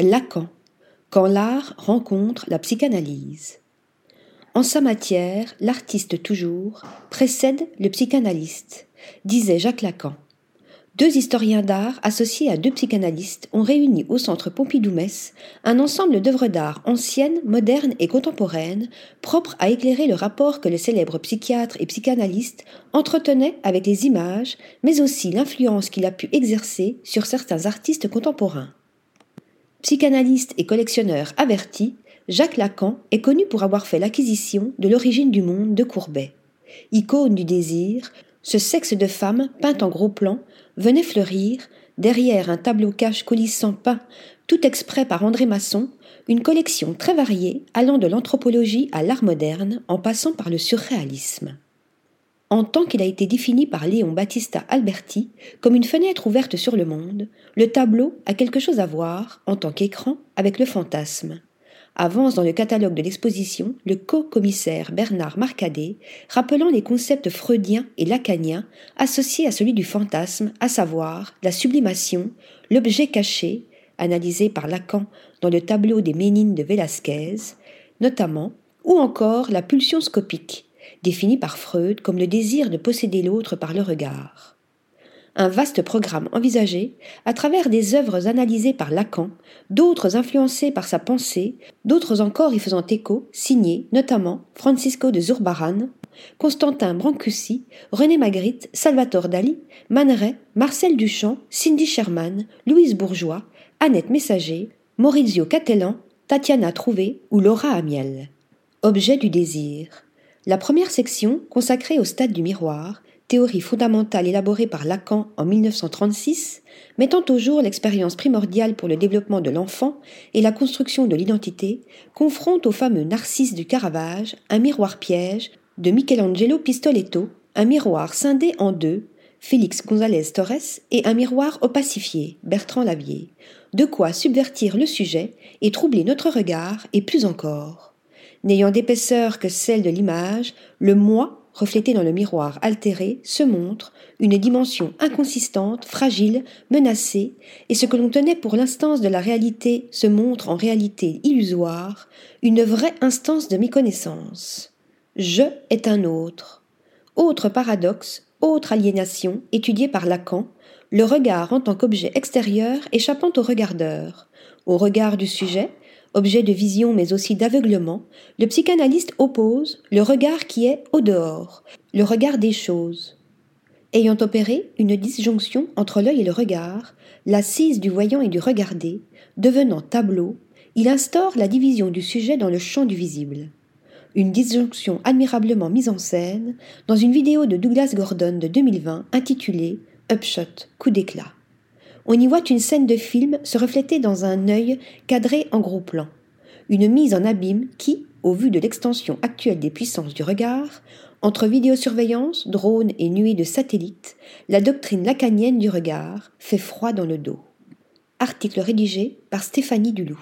Lacan, quand l'art rencontre la psychanalyse. En sa matière, l'artiste toujours précède le psychanalyste, disait Jacques Lacan. Deux historiens d'art associés à deux psychanalystes ont réuni au centre Pompidou-Metz un ensemble d'œuvres d'art anciennes, modernes et contemporaines, propres à éclairer le rapport que le célèbre psychiatre et psychanalyste entretenait avec les images, mais aussi l'influence qu'il a pu exercer sur certains artistes contemporains. Psychanalyste et collectionneur averti, Jacques Lacan est connu pour avoir fait l'acquisition de l'origine du monde de Courbet. Icône du désir, ce sexe de femme, peint en gros plan, venait fleurir, derrière un tableau cache coulissant peint, tout exprès par André Masson, une collection très variée allant de l'anthropologie à l'art moderne en passant par le surréalisme. En tant qu'il a été défini par Léon Battista Alberti comme une fenêtre ouverte sur le monde, le tableau a quelque chose à voir, en tant qu'écran, avec le fantasme. Avance dans le catalogue de l'exposition le co-commissaire Bernard Marcadet, rappelant les concepts freudiens et lacaniens associés à celui du fantasme, à savoir la sublimation, l'objet caché, analysé par Lacan dans le tableau des Ménines de Velázquez, notamment, ou encore la pulsion scopique, définie par Freud comme le désir de posséder l'autre par le regard un vaste programme envisagé à travers des œuvres analysées par Lacan, d'autres influencées par sa pensée, d'autres encore y faisant écho, signés notamment Francisco de Zurbaran, Constantin Brancusi, René Magritte, Salvatore Dali, Man Marcel Duchamp, Cindy Sherman, Louise Bourgeois, Annette Messager, Maurizio Catellan, Tatiana Trouvé ou Laura Amiel. Objet du désir. La première section, consacrée au stade du miroir, théorie fondamentale élaborée par Lacan en 1936, mettant au jour l'expérience primordiale pour le développement de l'enfant et la construction de l'identité, confronte au fameux Narcisse du Caravage un miroir piège de Michelangelo Pistoletto, un miroir scindé en deux, Félix González Torres, et un miroir opacifié, Bertrand Lavier, de quoi subvertir le sujet et troubler notre regard, et plus encore. N'ayant d'épaisseur que celle de l'image, le moi reflété dans le miroir altéré, se montre une dimension inconsistante, fragile, menacée, et ce que l'on tenait pour l'instance de la réalité se montre en réalité illusoire, une vraie instance de méconnaissance. Je est un autre. Autre paradoxe, autre aliénation, étudiée par Lacan, le regard en tant qu'objet extérieur échappant au regardeur, au regard du sujet, objet de vision mais aussi d'aveuglement, le psychanalyste oppose le regard qui est au dehors, le regard des choses. Ayant opéré une disjonction entre l'œil et le regard, l'assise du voyant et du regardé, devenant tableau, il instaure la division du sujet dans le champ du visible. Une disjonction admirablement mise en scène dans une vidéo de Douglas Gordon de 2020 intitulée Upshot, coup d'éclat on y voit une scène de film se refléter dans un œil cadré en gros plan. Une mise en abîme qui, au vu de l'extension actuelle des puissances du regard, entre vidéosurveillance, drones et nuées de satellites, la doctrine lacanienne du regard fait froid dans le dos. Article rédigé par Stéphanie Duloup.